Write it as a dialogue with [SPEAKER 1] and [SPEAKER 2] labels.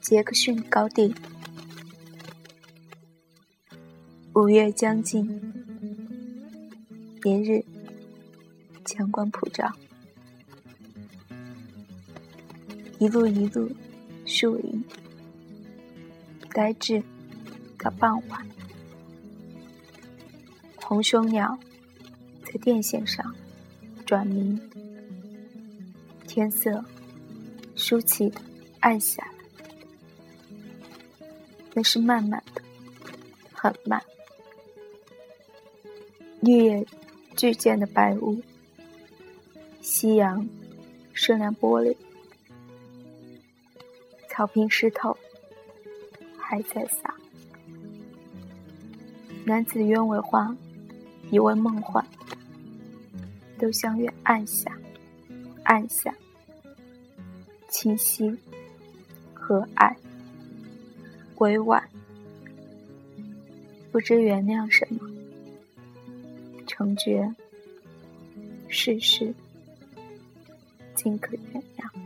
[SPEAKER 1] 杰克逊高地，五月将近，连日。强光普照，一路一路。树影，呆滞。到傍晚，红胸鸟。在电线上。转鸣，天色舒气的暗下来。那是慢慢的，很慢。绿叶巨见的白雾，夕阳射亮玻璃，草坪湿透还在洒。男子鸢尾花，一为梦幻，都相约暗下，暗下，清晰和蔼委婉不知原谅什么成绝世事尽可原谅。